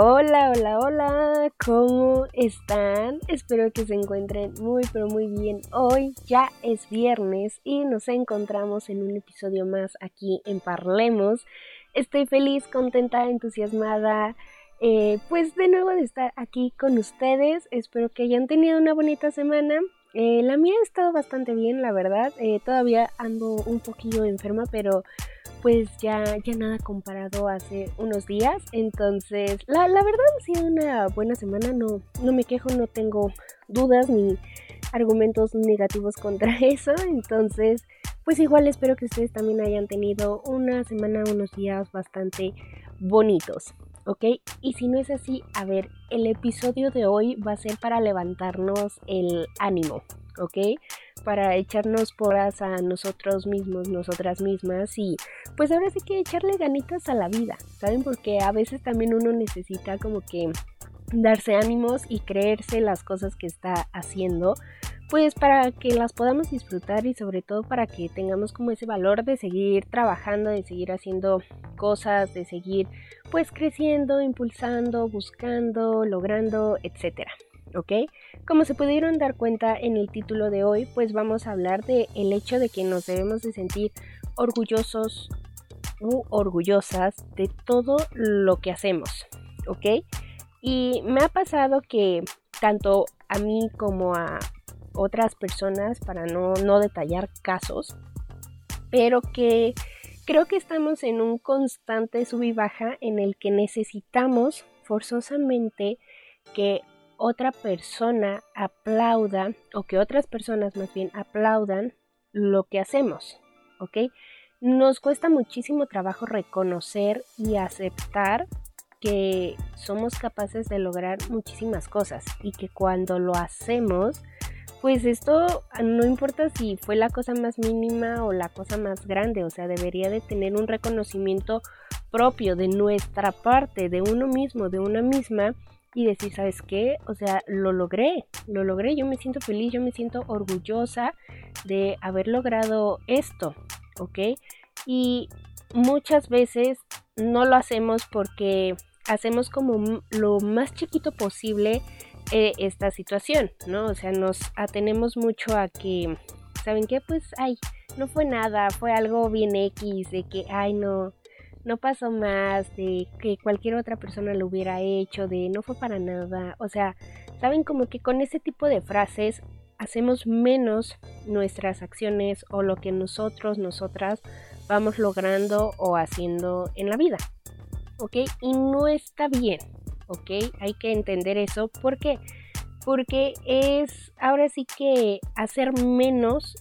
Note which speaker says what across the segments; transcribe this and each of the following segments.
Speaker 1: Hola, hola, hola, ¿cómo están? Espero que se encuentren muy, pero muy bien. Hoy ya es viernes y nos encontramos en un episodio más aquí en Parlemos. Estoy feliz, contenta, entusiasmada, eh, pues de nuevo de estar aquí con ustedes. Espero que hayan tenido una bonita semana. Eh, la mía ha estado bastante bien, la verdad. Eh, todavía ando un poquillo enferma, pero pues ya, ya nada comparado hace unos días. Entonces, la, la verdad ha sido una buena semana, no, no me quejo, no tengo dudas ni argumentos negativos contra eso. Entonces, pues igual espero que ustedes también hayan tenido una semana, unos días bastante bonitos. ¿Ok? Y si no es así, a ver, el episodio de hoy va a ser para levantarnos el ánimo, ¿ok? Para echarnos poras a nosotros mismos, nosotras mismas y pues ahora sí que echarle ganitas a la vida, ¿saben? Porque a veces también uno necesita como que darse ánimos y creerse las cosas que está haciendo pues para que las podamos disfrutar y sobre todo para que tengamos como ese valor de seguir trabajando, de seguir haciendo cosas, de seguir pues creciendo, impulsando, buscando, logrando, etcétera. ¿Ok? Como se pudieron dar cuenta en el título de hoy, pues vamos a hablar de el hecho de que nos debemos de sentir orgullosos u orgullosas de todo lo que hacemos, ¿ok? Y me ha pasado que tanto a mí como a otras personas, para no, no detallar casos, pero que creo que estamos en un constante sub y baja en el que necesitamos forzosamente que otra persona aplauda o que otras personas más bien aplaudan lo que hacemos, ¿ok? Nos cuesta muchísimo trabajo reconocer y aceptar que somos capaces de lograr muchísimas cosas y que cuando lo hacemos pues esto ah, no importa si fue la cosa más mínima o la cosa más grande, o sea, debería de tener un reconocimiento propio de nuestra parte, de uno mismo, de una misma y decir, ¿sabes qué? O sea, lo logré, lo logré, yo me siento feliz, yo me siento orgullosa de haber logrado esto, ¿ok? Y muchas veces no lo hacemos porque hacemos como lo más chiquito posible eh, esta situación, ¿no? O sea, nos atenemos mucho a que, ¿saben qué? Pues, ay, no fue nada, fue algo bien X, de que, ay, no, no pasó más, de que cualquier otra persona lo hubiera hecho, de no fue para nada. O sea, saben como que con ese tipo de frases hacemos menos nuestras acciones o lo que nosotros, nosotras vamos logrando o haciendo en la vida. ¿Ok? Y no está bien. ¿Ok? Hay que entender eso. ¿Por qué? Porque es ahora sí que hacer menos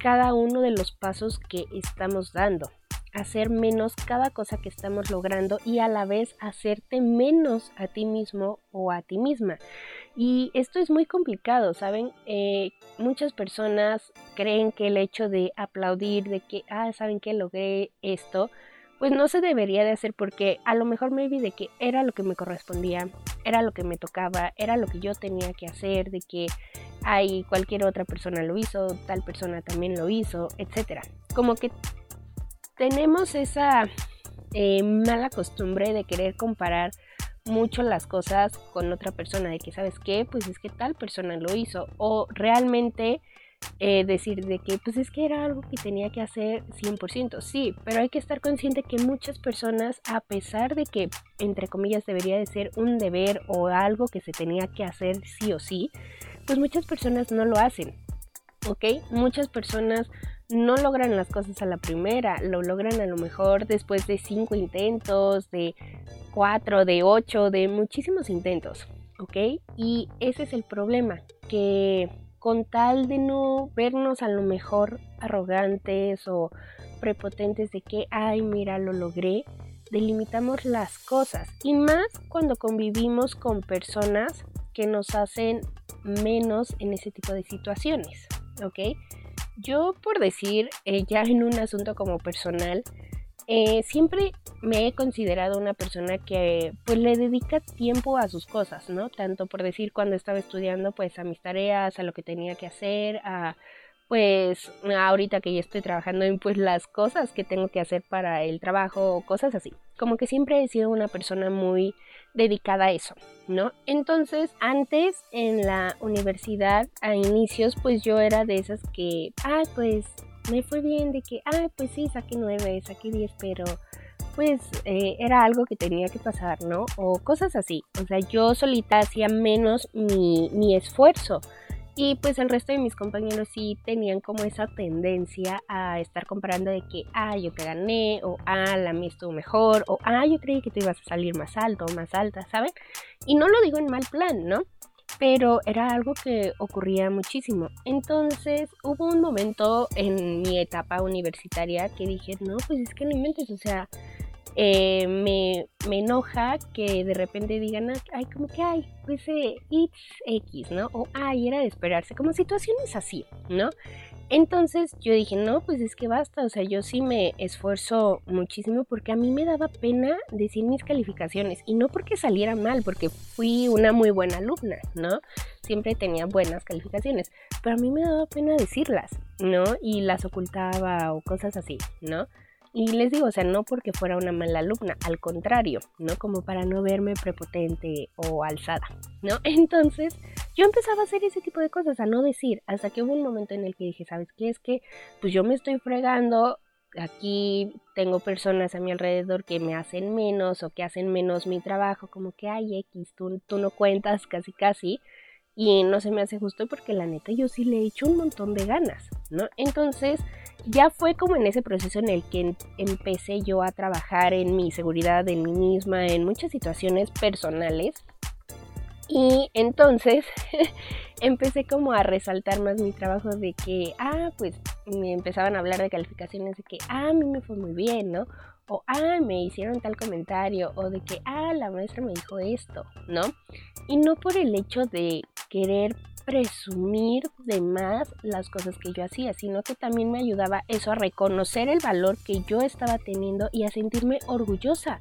Speaker 1: cada uno de los pasos que estamos dando. Hacer menos cada cosa que estamos logrando y a la vez hacerte menos a ti mismo o a ti misma. Y esto es muy complicado, ¿saben? Eh, muchas personas creen que el hecho de aplaudir, de que, ah, ¿saben que logré esto? Pues no se debería de hacer porque a lo mejor me vi de que era lo que me correspondía, era lo que me tocaba, era lo que yo tenía que hacer, de que hay cualquier otra persona lo hizo, tal persona también lo hizo, etcétera. Como que tenemos esa eh, mala costumbre de querer comparar mucho las cosas con otra persona, de que sabes qué, pues es que tal persona lo hizo, o realmente eh, decir de que pues es que era algo que tenía que hacer 100%, sí, pero hay que estar consciente que muchas personas, a pesar de que, entre comillas, debería de ser un deber o algo que se tenía que hacer sí o sí, pues muchas personas no lo hacen, ¿ok? Muchas personas no logran las cosas a la primera, lo logran a lo mejor después de cinco intentos, de cuatro, de ocho, de muchísimos intentos, ¿ok? Y ese es el problema, que con tal de no vernos a lo mejor arrogantes o prepotentes de que, ay, mira, lo logré, delimitamos las cosas. Y más cuando convivimos con personas que nos hacen menos en ese tipo de situaciones, ¿ok? Yo por decir, eh, ya en un asunto como personal, eh, siempre me he considerado una persona que pues le dedica tiempo a sus cosas, ¿no? Tanto por decir cuando estaba estudiando pues a mis tareas, a lo que tenía que hacer, a pues ahorita que ya estoy trabajando en pues las cosas que tengo que hacer para el trabajo, cosas así. Como que siempre he sido una persona muy dedicada a eso, ¿no? Entonces, antes en la universidad, a inicios, pues yo era de esas que, ay, pues me fue bien, de que, ay, pues sí, saqué nueve, saqué diez, pero pues eh, era algo que tenía que pasar, ¿no? O cosas así. O sea, yo solita hacía menos mi, mi esfuerzo. Y pues el resto de mis compañeros sí tenían como esa tendencia a estar comparando de que, ah, yo te gané, o ah, la mía estuvo mejor, o ah, yo creí que tú ibas a salir más alto o más alta, ¿saben? Y no lo digo en mal plan, ¿no? Pero era algo que ocurría muchísimo. Entonces hubo un momento en mi etapa universitaria que dije, no, pues es que no inventes, o sea, eh, me, me, enoja que de repente digan, ay, como que, ay, pues eh, it's X, ¿no? O, ay, era de esperarse, como situaciones así, ¿no? Entonces yo dije, no, pues es que basta, o sea, yo sí me esfuerzo muchísimo porque a mí me daba pena decir mis calificaciones y no porque saliera mal, porque fui una muy buena alumna, ¿no? Siempre tenía buenas calificaciones, pero a mí me daba pena decirlas, ¿no? Y las ocultaba o cosas así, ¿no? Y les digo, o sea, no porque fuera una mala alumna, al contrario, ¿no? Como para no verme prepotente o alzada, ¿no? Entonces, yo empezaba a hacer ese tipo de cosas, a no decir, hasta que hubo un momento en el que dije, ¿sabes qué? Es que, pues yo me estoy fregando, aquí tengo personas a mi alrededor que me hacen menos o que hacen menos mi trabajo, como que, ay, X, tú, tú no cuentas casi casi, y no se me hace justo porque la neta yo sí le he hecho un montón de ganas, ¿no? Entonces ya fue como en ese proceso en el que empecé yo a trabajar en mi seguridad, en mí misma, en muchas situaciones personales. Y entonces empecé como a resaltar más mi trabajo de que, ah, pues me empezaban a hablar de calificaciones de que, ah, a mí me fue muy bien, ¿no? O, ah, me hicieron tal comentario, o de que, ah, la maestra me dijo esto, ¿no? Y no por el hecho de querer presumir de más las cosas que yo hacía, sino que también me ayudaba eso a reconocer el valor que yo estaba teniendo y a sentirme orgullosa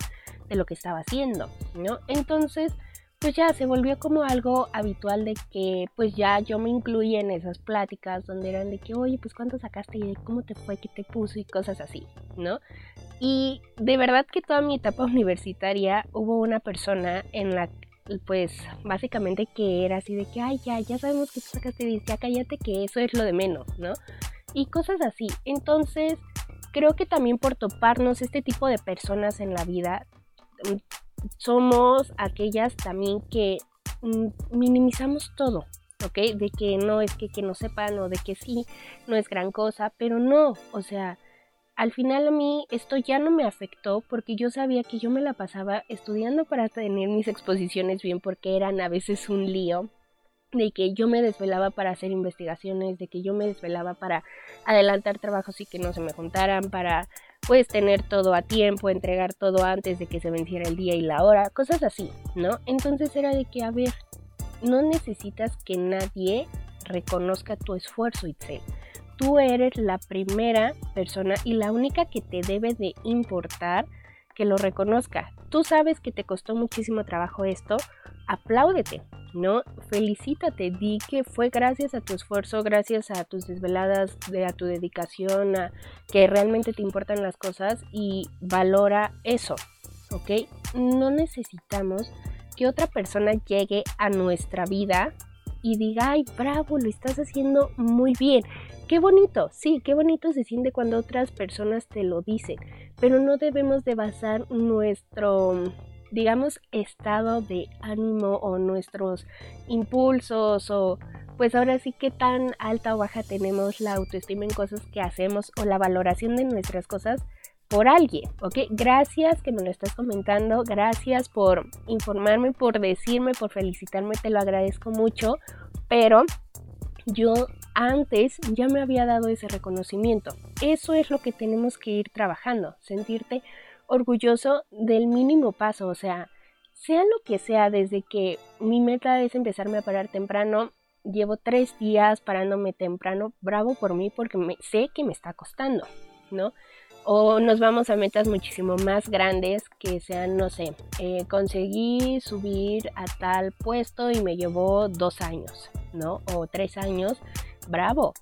Speaker 1: de lo que estaba haciendo, ¿no? Entonces, pues ya se volvió como algo habitual de que pues ya yo me incluía en esas pláticas donde eran de que, oye, pues cuánto sacaste y cómo te fue, qué te puso y cosas así, ¿no? Y de verdad que toda mi etapa universitaria hubo una persona en la pues básicamente que era así de que, ay, ya, ya sabemos que tú sacaste 10, ya cállate que eso es lo de menos, ¿no? Y cosas así. Entonces, creo que también por toparnos este tipo de personas en la vida, mm, somos aquellas también que mm, minimizamos todo, ¿ok? De que no es que, que no sepan o de que sí, no es gran cosa, pero no, o sea, al final a mí esto ya no me afectó porque yo sabía que yo me la pasaba estudiando para tener mis exposiciones bien porque eran a veces un lío de que yo me desvelaba para hacer investigaciones, de que yo me desvelaba para adelantar trabajos y que no se me juntaran, para pues tener todo a tiempo, entregar todo antes de que se venciera el día y la hora, cosas así, ¿no? Entonces era de que, a ver, no necesitas que nadie reconozca tu esfuerzo, Itzel tú eres la primera persona y la única que te debe de importar que lo reconozca. Tú sabes que te costó muchísimo trabajo esto, apláudete, ¿no? Felicítate, di que fue gracias a tu esfuerzo, gracias a tus desveladas, de, a tu dedicación, a que realmente te importan las cosas y valora eso, ¿ok? No necesitamos que otra persona llegue a nuestra vida y diga, ay, bravo, lo estás haciendo muy bien. Qué bonito, sí, qué bonito se siente cuando otras personas te lo dicen, pero no debemos de basar nuestro, digamos, estado de ánimo o nuestros impulsos o pues ahora sí que tan alta o baja tenemos la autoestima en cosas que hacemos o la valoración de nuestras cosas por alguien, ¿ok? Gracias que me lo estás comentando, gracias por informarme, por decirme, por felicitarme, te lo agradezco mucho, pero yo antes ya me había dado ese reconocimiento. Eso es lo que tenemos que ir trabajando, sentirte orgulloso del mínimo paso, o sea, sea lo que sea, desde que mi meta es empezarme a parar temprano, llevo tres días parándome temprano, bravo por mí porque me, sé que me está costando, ¿no? O nos vamos a metas muchísimo más grandes que sean, no sé, eh, conseguí subir a tal puesto y me llevó dos años, ¿no? O tres años bravo.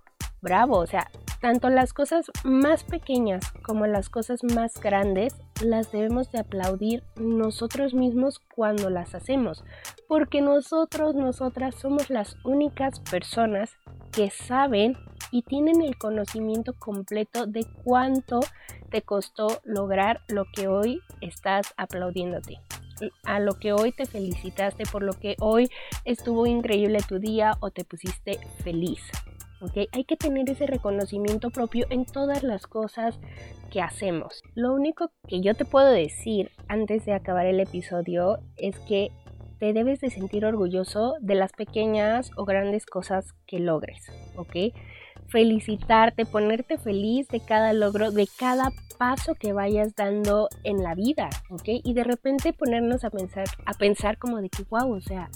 Speaker 1: bravo, o sea, tanto las cosas más pequeñas como las cosas más grandes las debemos de aplaudir nosotros mismos cuando las hacemos, porque nosotros, nosotras somos las únicas personas que saben y tienen el conocimiento completo de cuánto te costó lograr lo que hoy estás aplaudiéndote a lo que hoy te felicitaste, por lo que hoy estuvo increíble tu día o te pusiste feliz. ¿ok? Hay que tener ese reconocimiento propio en todas las cosas que hacemos. Lo único que yo te puedo decir antes de acabar el episodio es que te debes de sentir orgulloso de las pequeñas o grandes cosas que logres, ¿ok? Felicitarte, ponerte feliz de cada logro, de cada paso que vayas dando en la vida, ¿ok? Y de repente ponernos a pensar, a pensar como de que, wow, o sea,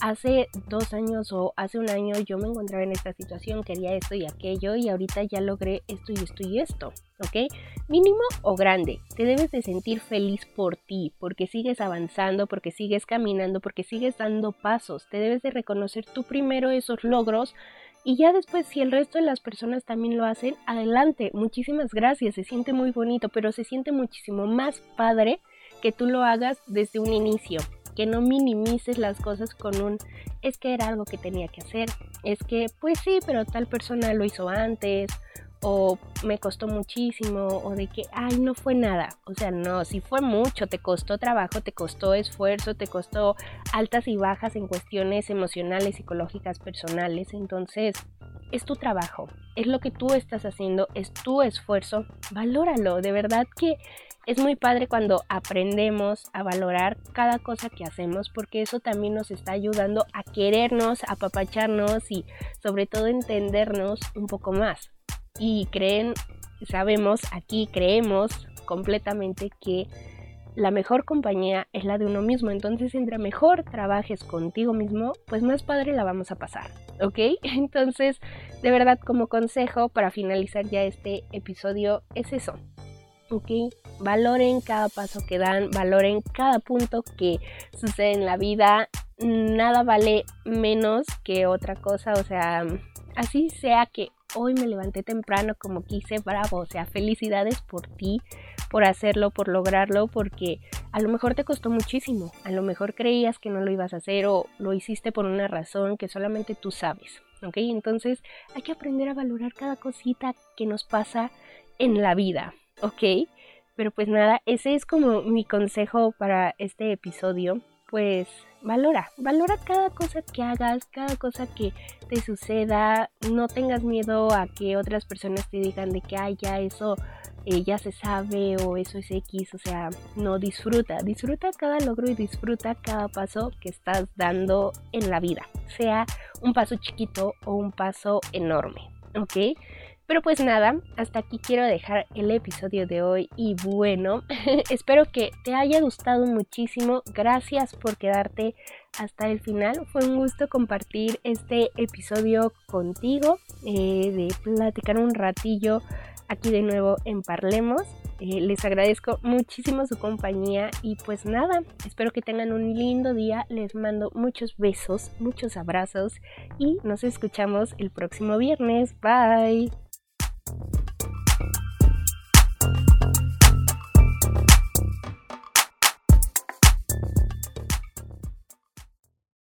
Speaker 1: hace dos años o hace un año yo me encontraba en esta situación, quería esto y aquello y ahorita ya logré esto y esto y esto, ¿ok? Mínimo o grande, te debes de sentir feliz por ti, porque sigues avanzando, porque sigues caminando, porque sigues dando pasos, te debes de reconocer tú primero esos logros y ya después si el resto de las personas también lo hacen, adelante, muchísimas gracias, se siente muy bonito, pero se siente muchísimo más padre que tú lo hagas desde un inicio que no minimices las cosas con un es que era algo que tenía que hacer, es que pues sí, pero tal persona lo hizo antes o me costó muchísimo o de que ay no fue nada, o sea, no, si fue mucho, te costó trabajo, te costó esfuerzo, te costó altas y bajas en cuestiones emocionales, psicológicas, personales, entonces es tu trabajo, es lo que tú estás haciendo, es tu esfuerzo, valóralo, de verdad que es muy padre cuando aprendemos a valorar cada cosa que hacemos porque eso también nos está ayudando a querernos, a apapacharnos y sobre todo entendernos un poco más. Y creen, sabemos, aquí creemos completamente que la mejor compañía es la de uno mismo. Entonces, entre mejor trabajes contigo mismo, pues más padre la vamos a pasar. ¿Ok? Entonces, de verdad, como consejo para finalizar ya este episodio, es eso. ¿Ok? Valoren cada paso que dan, valoren cada punto que sucede en la vida. Nada vale menos que otra cosa. O sea, así sea que hoy me levanté temprano como quise, bravo. O sea, felicidades por ti, por hacerlo, por lograrlo, porque a lo mejor te costó muchísimo. A lo mejor creías que no lo ibas a hacer o lo hiciste por una razón que solamente tú sabes. ¿Ok? Entonces hay que aprender a valorar cada cosita que nos pasa en la vida. ¿Ok? Pero pues nada, ese es como mi consejo para este episodio. Pues valora, valora cada cosa que hagas, cada cosa que te suceda. No tengas miedo a que otras personas te digan de que, ay, ya eso eh, ya se sabe o eso es X. O sea, no disfruta, disfruta cada logro y disfruta cada paso que estás dando en la vida. Sea un paso chiquito o un paso enorme. ¿Ok? Pero pues nada, hasta aquí quiero dejar el episodio de hoy y bueno, espero que te haya gustado muchísimo. Gracias por quedarte hasta el final. Fue un gusto compartir este episodio contigo, eh, de platicar un ratillo aquí de nuevo en Parlemos. Eh, les agradezco muchísimo su compañía y pues nada, espero que tengan un lindo día. Les mando muchos besos, muchos abrazos y nos escuchamos el próximo viernes. Bye.